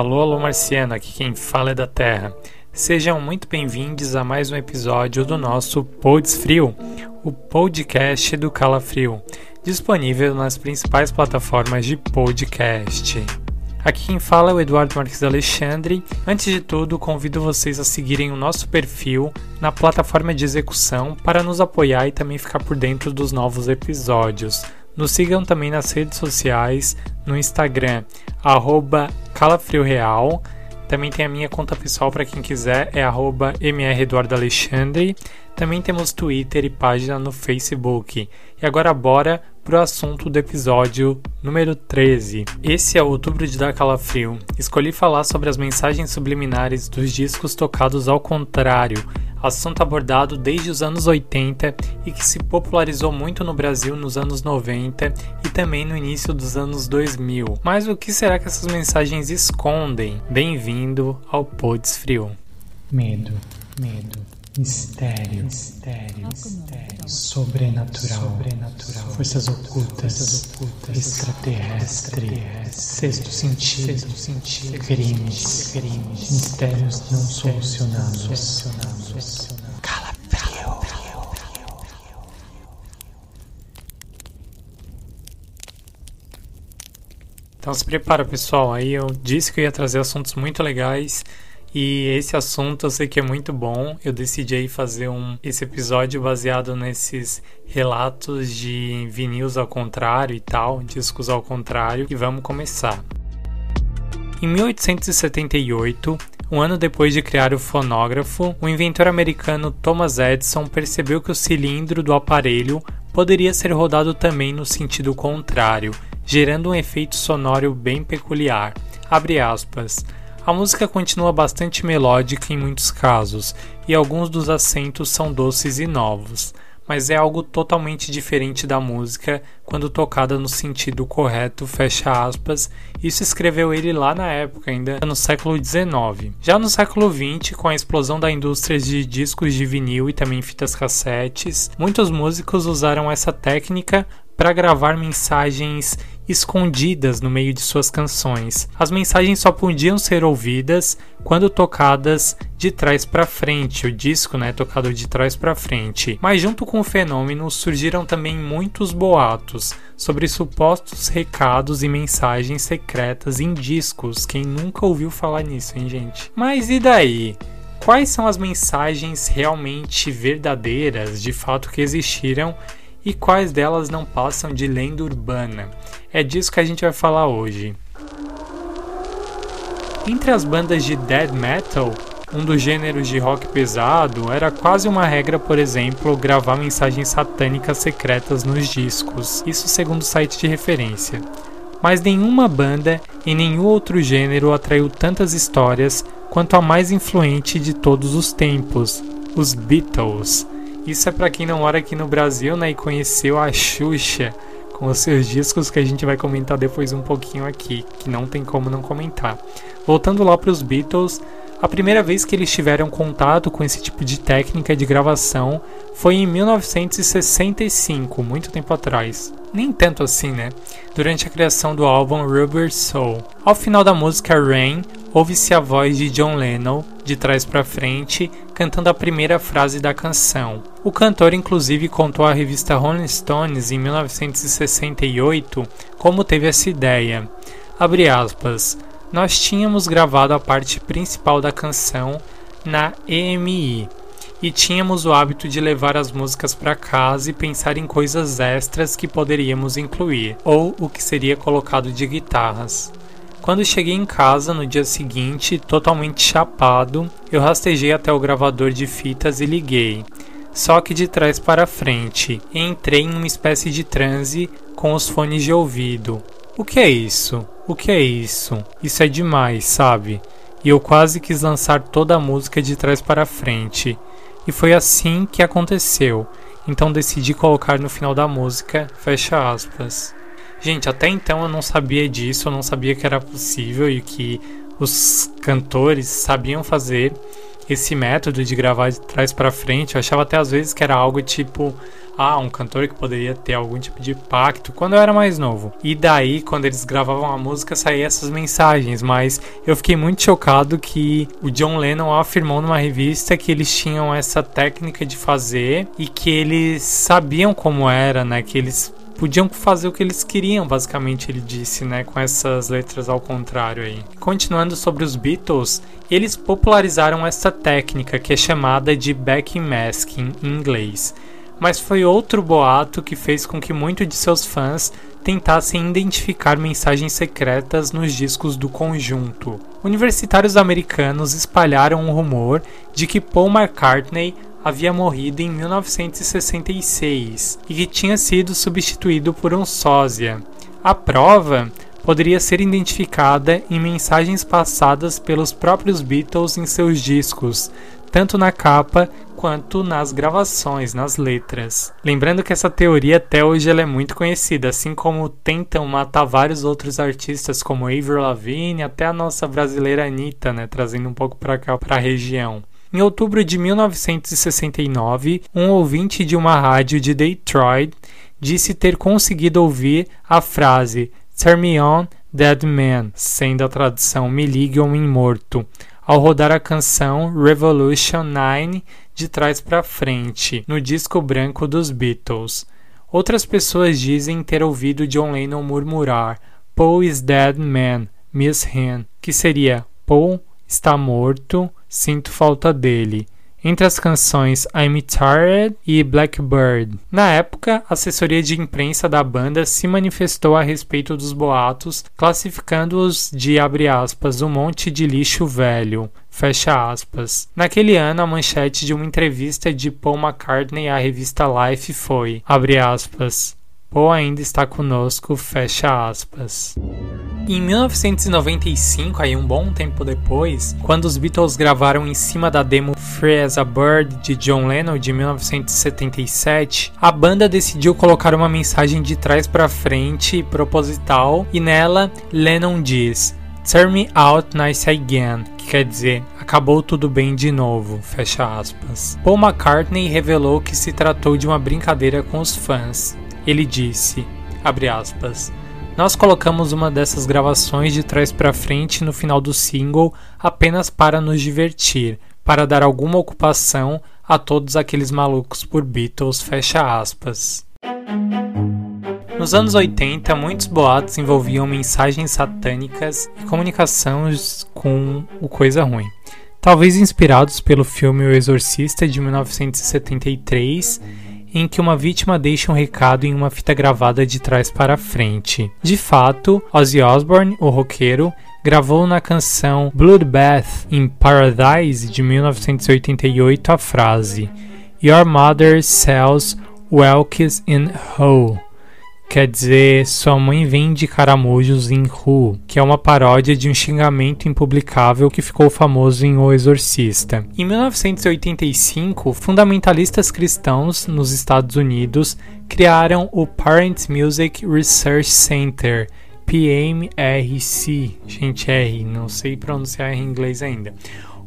Alô, alô marciano, aqui quem fala é da Terra. Sejam muito bem-vindos a mais um episódio do nosso Pods Frio, o podcast do Calafrio, disponível nas principais plataformas de podcast. Aqui quem fala é o Eduardo Marques Alexandre. Antes de tudo, convido vocês a seguirem o nosso perfil na plataforma de execução para nos apoiar e também ficar por dentro dos novos episódios. Nos sigam também nas redes sociais, no Instagram, calafrioreal. Também tem a minha conta pessoal para quem quiser, é mreduardoalexandre. Também temos Twitter e página no Facebook. E agora bora pro assunto do episódio número 13. Esse é outubro de dar calafrio. Escolhi falar sobre as mensagens subliminares dos discos tocados ao contrário, assunto abordado desde os anos 80 e que se popularizou muito no Brasil nos anos 90 e também no início dos anos 2000. Mas o que será que essas mensagens escondem? Bem-vindo ao Pods Frio. Medo, medo, mistério, mistério, mistério, sobrenatural, sobrenatural, forças ocultas, forças ocultas extraterrestre, sexto sentido, sexto sentido, crimes, crimes, mistérios não solucionados. Cala frio. Então se prepara, pessoal. Aí eu disse que eu ia trazer assuntos muito legais e esse assunto eu sei que é muito bom. Eu decidi fazer um, esse episódio baseado nesses relatos de vinis ao contrário e tal, discos ao contrário. E vamos começar. Em 1878, um ano depois de criar o fonógrafo, o inventor americano Thomas Edison percebeu que o cilindro do aparelho poderia ser rodado também no sentido contrário, gerando um efeito sonoro bem peculiar. Abre aspas. A música continua bastante melódica em muitos casos, e alguns dos acentos são doces e novos, mas é algo totalmente diferente da música quando tocada no sentido correto, fecha aspas. Isso escreveu ele lá na época, ainda no século XIX. Já no século XX, com a explosão da indústria de discos de vinil e também fitas cassetes, muitos músicos usaram essa técnica para gravar mensagens escondidas no meio de suas canções. As mensagens só podiam ser ouvidas quando tocadas de trás para frente, o disco, né, tocado de trás para frente. Mas junto com o fenômeno surgiram também muitos boatos sobre supostos recados e mensagens secretas em discos. Quem nunca ouviu falar nisso, hein, gente? Mas e daí? Quais são as mensagens realmente verdadeiras, de fato que existiram e quais delas não passam de lenda urbana. É disso que a gente vai falar hoje. Entre as bandas de death metal, um dos gêneros de rock pesado, era quase uma regra, por exemplo, gravar mensagens satânicas secretas nos discos, isso segundo o site de referência. Mas nenhuma banda em nenhum outro gênero atraiu tantas histórias quanto a mais influente de todos os tempos, os Beatles. Isso é para quem não mora aqui no Brasil, né, e conheceu a Xuxa com os seus discos que a gente vai comentar depois um pouquinho aqui, que não tem como não comentar. Voltando lá para os Beatles, a primeira vez que eles tiveram contato com esse tipo de técnica de gravação foi em 1965, muito tempo atrás. Nem tanto assim, né? Durante a criação do álbum Rubber Soul. Ao final da música Rain, ouve-se a voz de John Lennon de trás para frente, cantando a primeira frase da canção. O cantor inclusive contou à revista Rolling Stones em 1968 como teve essa ideia. Abre aspas nós tínhamos gravado a parte principal da canção na EMI e tínhamos o hábito de levar as músicas para casa e pensar em coisas extras que poderíamos incluir, ou o que seria colocado de guitarras. Quando cheguei em casa no dia seguinte, totalmente chapado, eu rastejei até o gravador de fitas e liguei, só que de trás para frente, entrei em uma espécie de transe com os fones de ouvido. O que é isso? O que é isso? Isso é demais, sabe? E eu quase quis lançar toda a música de trás para frente. E foi assim que aconteceu. Então decidi colocar no final da música, fecha aspas. Gente, até então eu não sabia disso, eu não sabia que era possível e que os cantores sabiam fazer. esse método de gravar de trás para frente, eu achava até às vezes que era algo tipo ah, um cantor que poderia ter algum tipo de impacto quando eu era mais novo. E daí, quando eles gravavam a música, saíam essas mensagens, mas eu fiquei muito chocado que o John Lennon afirmou numa revista que eles tinham essa técnica de fazer e que eles sabiam como era, né? Que eles podiam fazer o que eles queriam, basicamente ele disse, né, com essas letras ao contrário aí. Continuando sobre os Beatles, eles popularizaram essa técnica que é chamada de backing masking em inglês. Mas foi outro boato que fez com que muitos de seus fãs tentassem identificar mensagens secretas nos discos do conjunto. Universitários americanos espalharam um rumor de que Paul McCartney havia morrido em 1966 e que tinha sido substituído por um sósia. A prova poderia ser identificada em mensagens passadas pelos próprios Beatles em seus discos, tanto na capa quanto nas gravações, nas letras. Lembrando que essa teoria até hoje ela é muito conhecida, assim como tentam matar vários outros artistas como Avril Lavigne, até a nossa brasileira Anitta, né, trazendo um pouco para cá para a região. Em outubro de 1969, um ouvinte de uma rádio de Detroit disse ter conseguido ouvir a frase Turn me on, dead man, sendo a tradução Me ligue homem morto, ao rodar a canção Revolution 9 de trás para frente, no disco branco dos Beatles. Outras pessoas dizem ter ouvido John Lennon murmurar Paul is dead man, miss him, que seria Paul está morto, sinto falta dele entre as canções I'm Tired e Blackbird. Na época, a assessoria de imprensa da banda se manifestou a respeito dos boatos, classificando-os de aspas, um monte de lixo velho. Fecha aspas. Naquele ano, a manchete de uma entrevista de Paul McCartney à revista Life foi, abre aspas, Paul ainda está conosco, fecha aspas. Em 1995, aí um bom tempo depois, quando os Beatles gravaram em cima da demo Free as a Bird de John Lennon de 1977, a banda decidiu colocar uma mensagem de trás para frente proposital e nela Lennon diz: Turn me out nice again, que quer dizer acabou tudo bem de novo, fecha aspas. Paul McCartney revelou que se tratou de uma brincadeira com os fãs. Ele disse, aspas, nós colocamos uma dessas gravações de trás para frente no final do single apenas para nos divertir, para dar alguma ocupação a todos aqueles malucos por Beatles, fecha aspas. Nos anos 80, muitos boatos envolviam mensagens satânicas e comunicações com o coisa ruim. Talvez inspirados pelo filme O Exorcista de 1973 em que uma vítima deixa um recado em uma fita gravada de trás para frente. De fato, Ozzy Osbourne, o roqueiro, gravou na canção Bloodbath in Paradise de 1988 a frase Your mother sells Welks in Hull quer dizer Sua mãe vende caramujos em Ru, que é uma paródia de um xingamento impublicável que ficou famoso em O Exorcista. Em 1985, fundamentalistas cristãos nos Estados Unidos criaram o Parent Music Research Center, PMRC, gente R, não sei pronunciar em inglês ainda.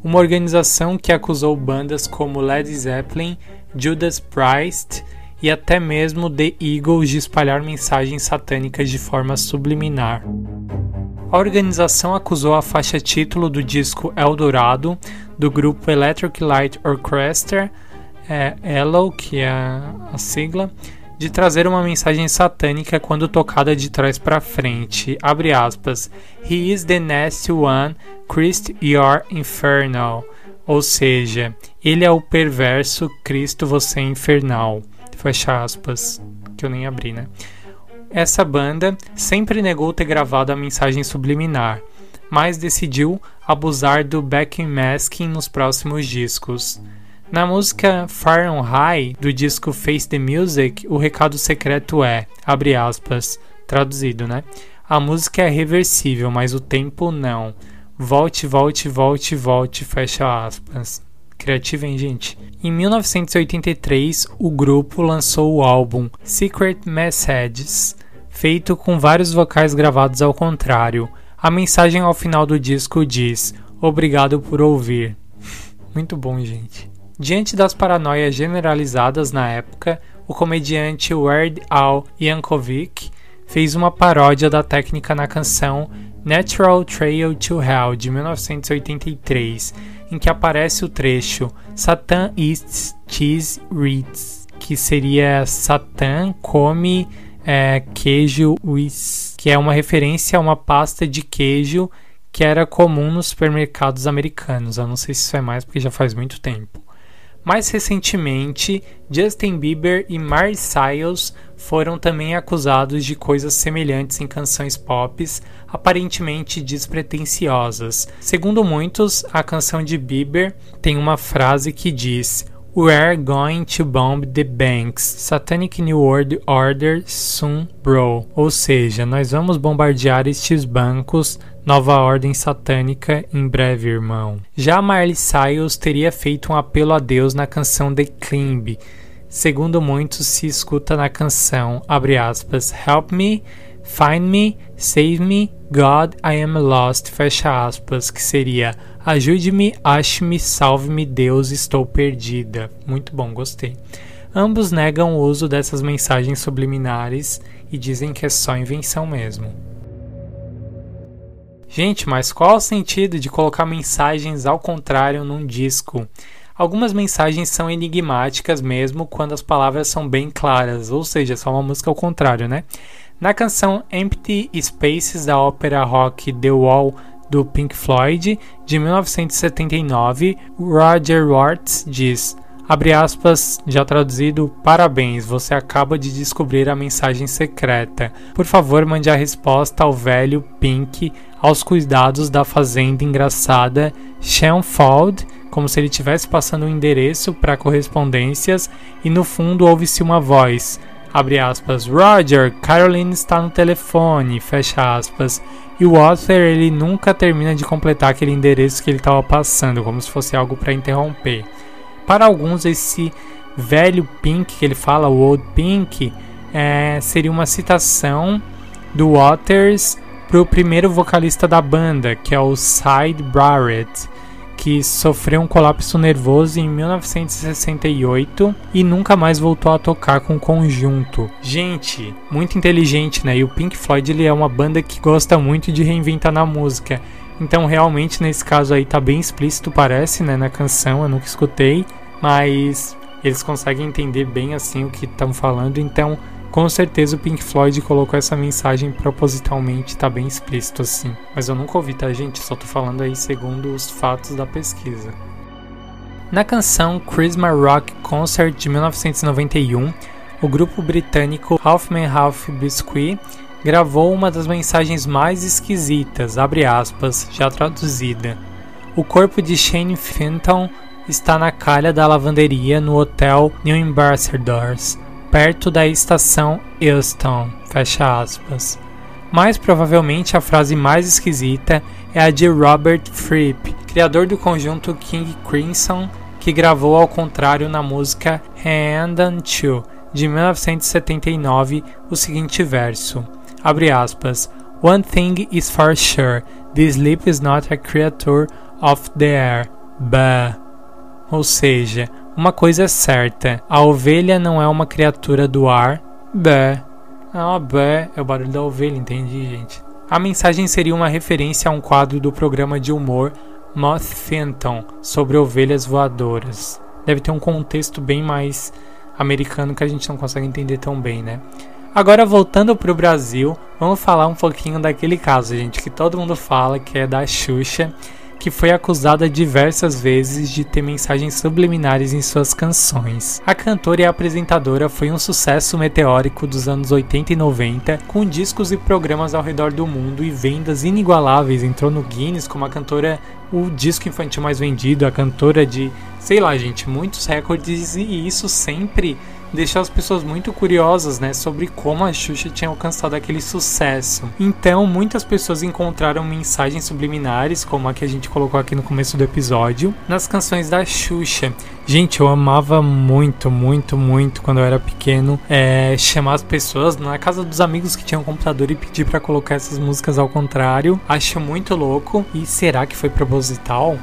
Uma organização que acusou bandas como Led Zeppelin, Judas Priest e até mesmo The Eagles de espalhar mensagens satânicas de forma subliminar. A organização acusou a faixa título do disco Eldorado do grupo Electric Light Orchestra, é, ELO, que é a sigla, de trazer uma mensagem satânica quando tocada de trás para frente. Abre aspas. He is the nasty one, Christ your infernal. Ou seja, ele é o perverso, Cristo você é infernal fecha aspas, que eu nem abri, né? Essa banda sempre negou ter gravado a mensagem subliminar, mas decidiu abusar do backing masking nos próximos discos. Na música Far on High do disco Face the Music, o recado secreto é, abre aspas, traduzido, né? A música é reversível, mas o tempo não. Volte, volte, volte, volte, fecha aspas. Criativa, hein, gente? Em 1983, o grupo lançou o álbum Secret Messages, feito com vários vocais gravados ao contrário. A mensagem ao final do disco diz: Obrigado por ouvir. Muito bom, gente. Diante das paranoias generalizadas na época, o comediante Weird Al Yankovic fez uma paródia da técnica na canção Natural Trail to Hell de 1983, em que aparece o trecho Satan eats cheese Ritz, que seria Satan come é, queijo Whiz, que é uma referência a uma pasta de queijo que era comum nos supermercados americanos. Eu não sei se isso é mais porque já faz muito tempo. Mais recentemente, Justin Bieber e Miley Cyrus foram também acusados de coisas semelhantes em canções pop, aparentemente despretensiosas. Segundo muitos, a canção de Bieber tem uma frase que diz: We're going to bomb the banks. Satanic New World Order soon, bro. Ou seja, nós vamos bombardear estes bancos. Nova ordem satânica em breve, irmão. Já Marley Cyrus teria feito um apelo a Deus na canção The Climb. Segundo muitos, se escuta na canção, abre aspas, Help me, find me, save me, God, I am lost, fecha aspas, que seria Ajude-me, ache-me, salve-me, Deus, estou perdida. Muito bom, gostei. Ambos negam o uso dessas mensagens subliminares e dizem que é só invenção mesmo. Gente, mas qual o sentido de colocar mensagens ao contrário num disco? Algumas mensagens são enigmáticas mesmo quando as palavras são bem claras, ou seja, só uma música ao contrário, né? Na canção Empty Spaces da ópera rock The Wall do Pink Floyd, de 1979, Roger Waters diz: Abre aspas, já traduzido, parabéns, você acaba de descobrir a mensagem secreta. Por favor, mande a resposta ao velho Pink aos cuidados da fazenda engraçada Shenfold, como se ele estivesse passando um endereço para correspondências e no fundo ouve-se uma voz. Abre aspas, Roger, Caroline está no telefone, fecha aspas. E o author ele nunca termina de completar aquele endereço que ele estava passando, como se fosse algo para interromper. Para alguns, esse velho Pink que ele fala, o Old Pink, é, seria uma citação do Waters para o primeiro vocalista da banda, que é o Sid Barrett que sofreu um colapso nervoso em 1968 e nunca mais voltou a tocar com o conjunto. Gente, muito inteligente, né? E o Pink Floyd ele é uma banda que gosta muito de reinventar na música. Então, realmente, nesse caso aí tá bem explícito, parece, né, na canção, eu nunca escutei, mas eles conseguem entender bem assim o que estão falando, então com certeza o Pink Floyd colocou essa mensagem propositalmente, tá bem explícito assim. Mas eu nunca ouvi, tá, gente? Só tô falando aí segundo os fatos da pesquisa. Na canção Christmas Rock Concert de 1991, o grupo britânico Halfman Half Biscuit gravou uma das mensagens mais esquisitas, aspas, já traduzida. O corpo de Shane Fenton está na calha da lavanderia no hotel New Ambassadors, perto da estação Euston, fecha aspas. Mais provavelmente a frase mais esquisita é a de Robert Fripp, criador do conjunto King Crimson, que gravou ao contrário na música Hand and Two, de 1979, o seguinte verso, abre aspas, One thing is for sure, this sleep is not a creature of the air, bah. Ou seja, uma coisa é certa: a ovelha não é uma criatura do ar. Bé. Ah, bé é o barulho da ovelha, entendi, gente. A mensagem seria uma referência a um quadro do programa de humor Moth Phantom sobre ovelhas voadoras. Deve ter um contexto bem mais americano que a gente não consegue entender tão bem, né? Agora voltando para o Brasil, vamos falar um pouquinho daquele caso, gente, que todo mundo fala que é da Xuxa que foi acusada diversas vezes de ter mensagens subliminares em suas canções. A cantora e apresentadora foi um sucesso meteórico dos anos 80 e 90, com discos e programas ao redor do mundo e vendas inigualáveis. Entrou no Guinness como a cantora, o disco infantil mais vendido, a cantora de, sei lá, gente, muitos recordes e isso sempre deixou as pessoas muito curiosas, né, sobre como a Xuxa tinha alcançado aquele sucesso. Então, muitas pessoas encontraram mensagens subliminares, como a que a gente colocou aqui no começo do episódio, nas canções da Xuxa. Gente, eu amava muito, muito, muito quando eu era pequeno é, chamar as pessoas na casa dos amigos que tinham computador e pedir para colocar essas músicas ao contrário. Acho muito louco. E será que foi proposital?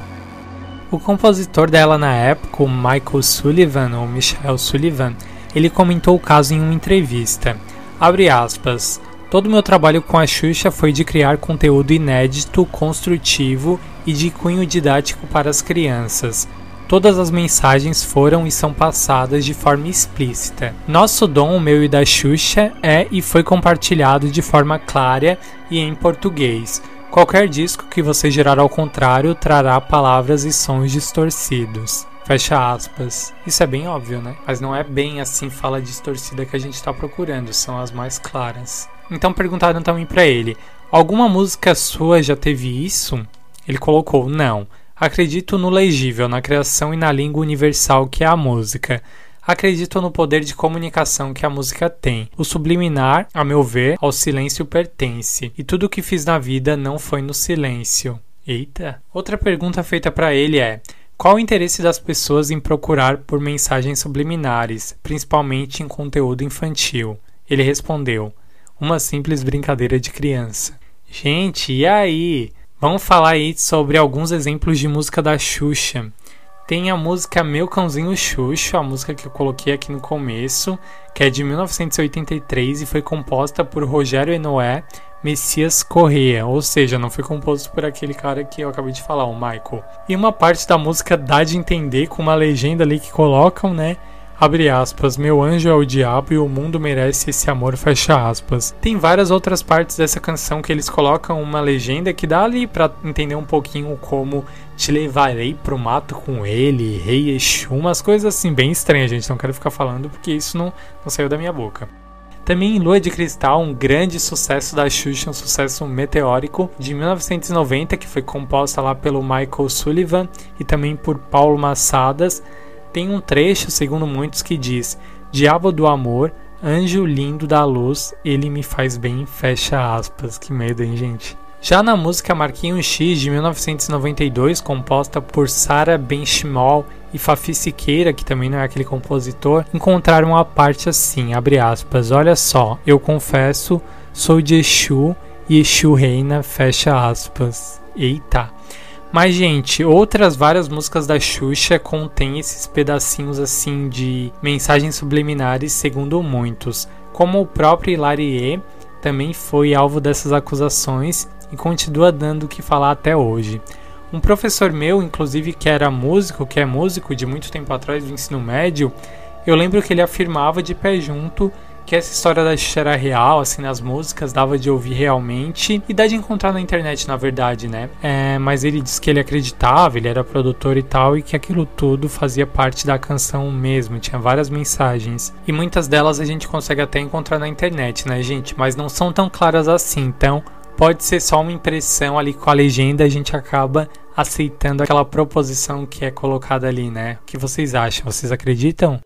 O compositor dela na época, o Michael Sullivan, ou Michelle Sullivan, ele comentou o caso em uma entrevista. Abre aspas. Todo meu trabalho com a Xuxa foi de criar conteúdo inédito, construtivo e de cunho didático para as crianças. Todas as mensagens foram e são passadas de forma explícita. Nosso dom, o meu e da Xuxa, é e foi compartilhado de forma clara e em português. Qualquer disco que você gerar ao contrário trará palavras e sons distorcidos. Fecha aspas. Isso é bem óbvio, né? Mas não é bem assim fala distorcida que a gente está procurando, são as mais claras. Então perguntaram também para ele: alguma música sua já teve isso? Ele colocou: não. Acredito no legível, na criação e na língua universal que é a música. Acredito no poder de comunicação que a música tem. O subliminar, a meu ver, ao silêncio pertence, e tudo o que fiz na vida não foi no silêncio. Eita! Outra pergunta feita para ele é: qual o interesse das pessoas em procurar por mensagens subliminares, principalmente em conteúdo infantil? Ele respondeu: uma simples brincadeira de criança. Gente, e aí? Vamos falar aí sobre alguns exemplos de música da Xuxa. Tem a música Meu Cãozinho Xuxa, a música que eu coloquei aqui no começo, que é de 1983 e foi composta por Rogério Enoé Messias Correia, ou seja, não foi composto por aquele cara que eu acabei de falar, o Michael. E uma parte da música dá de entender com uma legenda ali que colocam, né? Abre aspas, meu anjo é o diabo e o mundo merece esse amor, fecha aspas. Tem várias outras partes dessa canção que eles colocam uma legenda que dá ali para entender um pouquinho como te levarei pro mato com ele, rei Exu, umas coisas assim bem estranhas, gente. Não quero ficar falando porque isso não, não saiu da minha boca. Também Lua de Cristal, um grande sucesso da Xuxa, um sucesso meteórico de 1990, que foi composta lá pelo Michael Sullivan e também por Paulo Massadas tem um trecho, segundo muitos, que diz: Diabo do amor, anjo lindo da luz, ele me faz bem, fecha aspas. Que medo, hein, gente? Já na música Marquinhos X de 1992, composta por Sarah Benchimol e Fafi Siqueira, que também não é aquele compositor, encontraram uma parte assim, abre aspas, olha só, eu confesso, sou de Exu e Exu reina, fecha aspas. Eita! Mas, gente, outras várias músicas da Xuxa contêm esses pedacinhos assim de mensagens subliminares, segundo muitos. Como o próprio Hilarie também foi alvo dessas acusações e continua dando o que falar até hoje. Um professor meu, inclusive, que era músico, que é músico de muito tempo atrás do ensino médio, eu lembro que ele afirmava de pé junto que essa história da Xuxa era real, assim, nas músicas, dava de ouvir realmente e dá de encontrar na internet, na verdade, né? É, mas ele disse que ele acreditava, ele era produtor e tal, e que aquilo tudo fazia parte da canção mesmo, tinha várias mensagens. E muitas delas a gente consegue até encontrar na internet, né, gente? Mas não são tão claras assim, então pode ser só uma impressão ali com a legenda, a gente acaba aceitando aquela proposição que é colocada ali, né? O que vocês acham? Vocês acreditam?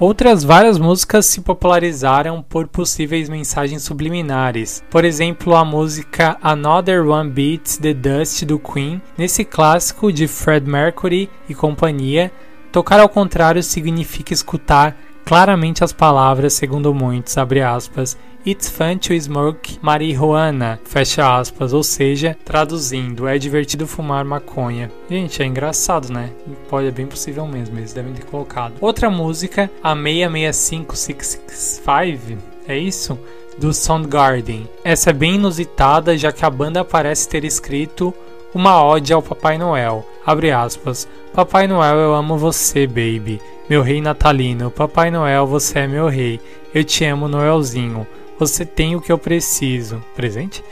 Outras várias músicas se popularizaram por possíveis mensagens subliminares. Por exemplo, a música Another One Beats the Dust do Queen. Nesse clássico de Fred Mercury e companhia, tocar ao contrário significa escutar claramente as palavras, segundo muitos, abre aspas, It's fun to smoke marihuana, fecha aspas, ou seja, traduzindo, é divertido fumar maconha. Gente, é engraçado, né? Pode, é bem possível mesmo, eles devem ter colocado. Outra música, a 665665, é isso? Do Soundgarden. Essa é bem inusitada, já que a banda parece ter escrito uma ode ao Papai Noel. Abre aspas. Papai Noel, eu amo você, baby. Meu rei natalino. Papai Noel, você é meu rei. Eu te amo, Noelzinho. Você tem o que eu preciso. Presente?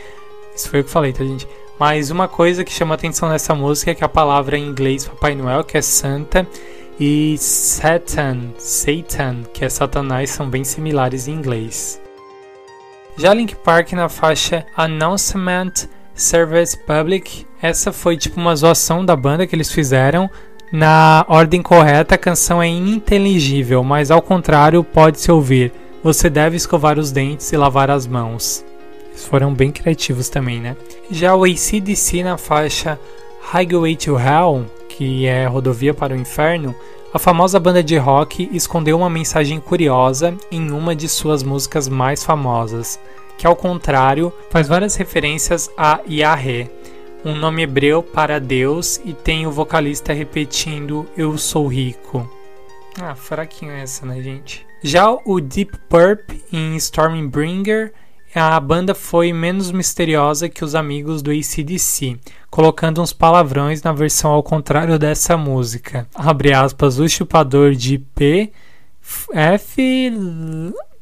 Isso foi o que falei, tá, gente? Mas uma coisa que chama atenção nessa música é que a palavra em inglês Papai Noel, que é Santa, e Satan, Satan, que é Satanás, são bem similares em inglês. Já Link Park na faixa Announcement Service Public, essa foi tipo uma zoação da banda que eles fizeram. Na ordem correta, a canção é ininteligível, mas ao contrário, pode-se ouvir. Você deve escovar os dentes e lavar as mãos. Eles foram bem criativos também, né? Já o ACDC na faixa Highway to Hell, que é Rodovia para o Inferno, a famosa banda de rock escondeu uma mensagem curiosa em uma de suas músicas mais famosas, que ao contrário faz várias referências a Yahé. um nome hebreu para Deus e tem o vocalista repetindo Eu sou rico. Ah, fraquinho essa, né, gente? Já o Deep Purple em Stormbringer, a banda foi menos misteriosa que os amigos do ACDC, colocando uns palavrões na versão ao contrário dessa música. Abre aspas, o chupador de P, F...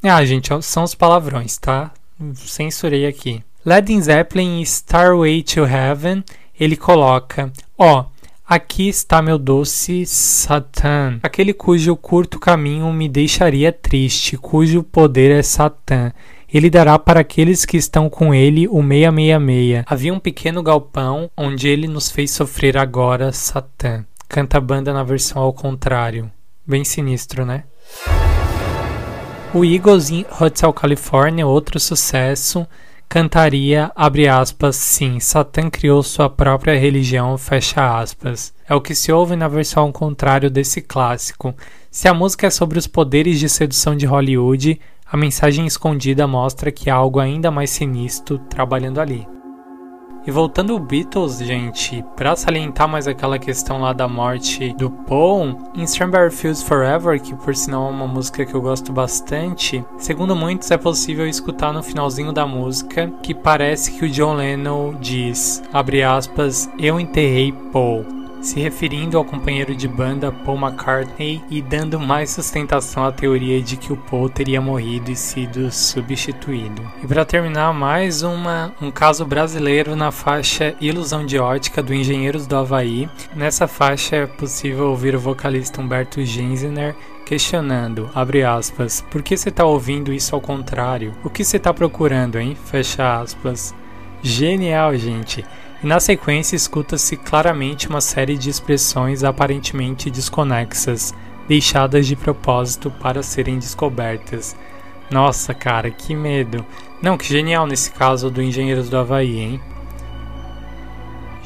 Ah, gente, são os palavrões, tá? Censurei aqui. Led Zeppelin Starway to Heaven, ele coloca: Ó, oh, aqui está meu doce Satã, aquele cujo curto caminho me deixaria triste, cujo poder é Satã. Ele dará para aqueles que estão com ele o 666. Havia um pequeno galpão onde ele nos fez sofrer agora, Satã. Canta a banda na versão ao contrário. Bem sinistro, né? O Eagles em Hotel California, outro sucesso cantaria, abre aspas, sim, Satã criou sua própria religião, fecha aspas. É o que se ouve na versão ao contrário desse clássico. Se a música é sobre os poderes de sedução de Hollywood, a mensagem escondida mostra que há algo ainda mais sinistro trabalhando ali. E voltando ao Beatles, gente, para salientar mais aquela questão lá da morte do Paul, em Strawberry Fields Forever, que por sinal é uma música que eu gosto bastante, segundo muitos é possível escutar no finalzinho da música que parece que o John Lennon diz, abre aspas, eu enterrei Paul se referindo ao companheiro de banda Paul McCartney e dando mais sustentação à teoria de que o Paul teria morrido e sido substituído. E para terminar, mais uma, um caso brasileiro na faixa Ilusão de Ótica do Engenheiros do Havaí. Nessa faixa é possível ouvir o vocalista Humberto Gensner questionando, abre aspas, por que você está ouvindo isso ao contrário? O que você está procurando, hein? Fecha aspas. Genial, gente. E na sequência escuta-se claramente uma série de expressões aparentemente desconexas, deixadas de propósito para serem descobertas. Nossa, cara, que medo. Não, que genial nesse caso do Engenheiros do Havaí, hein?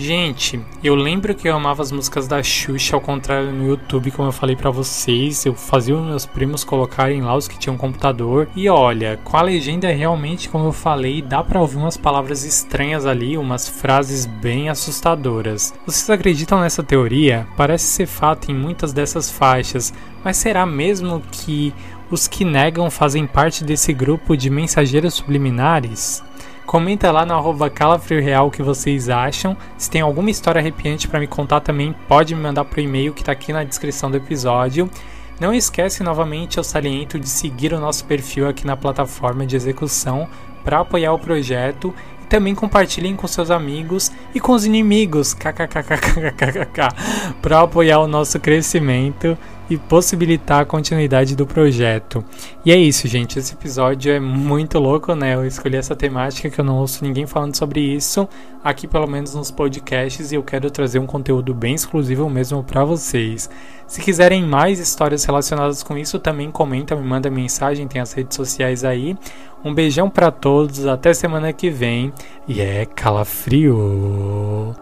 Gente, eu lembro que eu amava as músicas da Xuxa, ao contrário no YouTube, como eu falei para vocês, eu fazia os meus primos colocarem lá os que tinham computador. E olha, com a legenda realmente, como eu falei, dá para ouvir umas palavras estranhas ali, umas frases bem assustadoras. Vocês acreditam nessa teoria? Parece ser fato em muitas dessas faixas, mas será mesmo que os que negam fazem parte desse grupo de mensageiros subliminares? Comenta lá no arroba o que vocês acham. Se tem alguma história arrepiante para me contar também, pode me mandar pro e-mail que está aqui na descrição do episódio. Não esquece novamente, eu saliento, de seguir o nosso perfil aqui na plataforma de execução para apoiar o projeto e também compartilhem com seus amigos e com os inimigos, kkkkkkk, para apoiar o nosso crescimento e possibilitar a continuidade do projeto. E é isso, gente. Esse episódio é muito louco, né? Eu escolhi essa temática que eu não ouço ninguém falando sobre isso aqui, pelo menos nos podcasts, e eu quero trazer um conteúdo bem exclusivo mesmo para vocês. Se quiserem mais histórias relacionadas com isso, também comenta, me manda mensagem, tem as redes sociais aí. Um beijão para todos, até semana que vem e é calafrio.